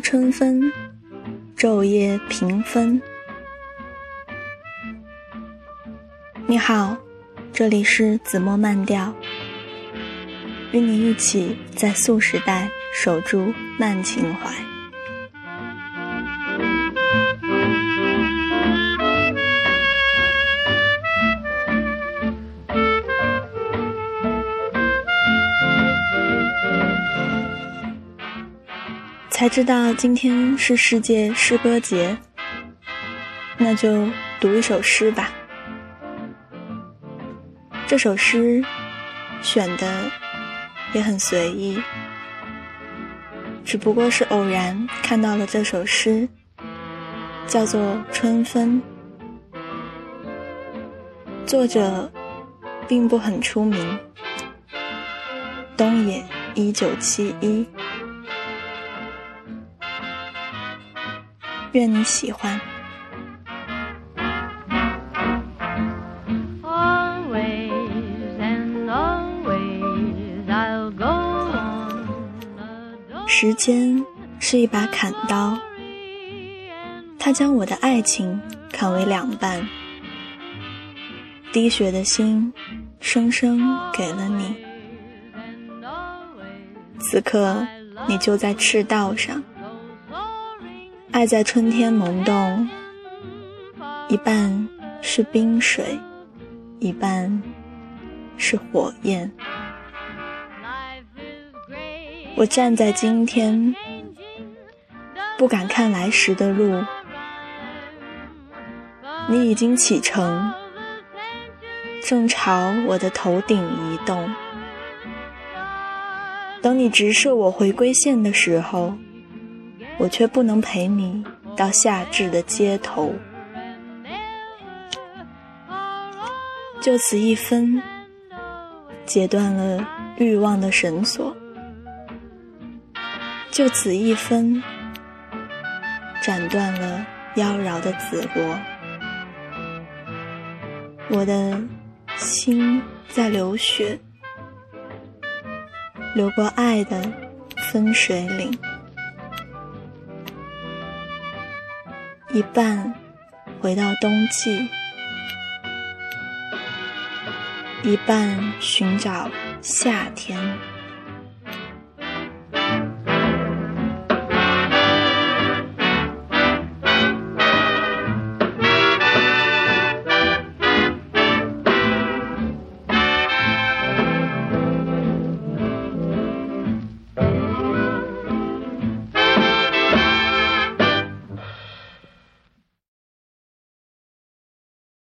春分，昼夜平分。你好，这里是子墨慢调，与你一起在素时代守住慢情怀。才知道今天是世界诗歌节，那就读一首诗吧。这首诗选的也很随意，只不过是偶然看到了这首诗，叫做《春分》，作者并不很出名，东野一九七一。愿你喜欢。时间是一把砍刀，它将我的爱情砍为两半。滴血的心，生生给了你。此刻，你就在赤道上。爱在春天萌动，一半是冰水，一半是火焰。我站在今天，不敢看来时的路。你已经启程，正朝我的头顶移动。等你直射我回归线的时候。我却不能陪你到夏至的街头，就此一分，截断了欲望的绳索；就此一分，斩断了妖娆的紫罗。我的心在流血，流过爱的分水岭。一半回到冬季，一半寻找夏天。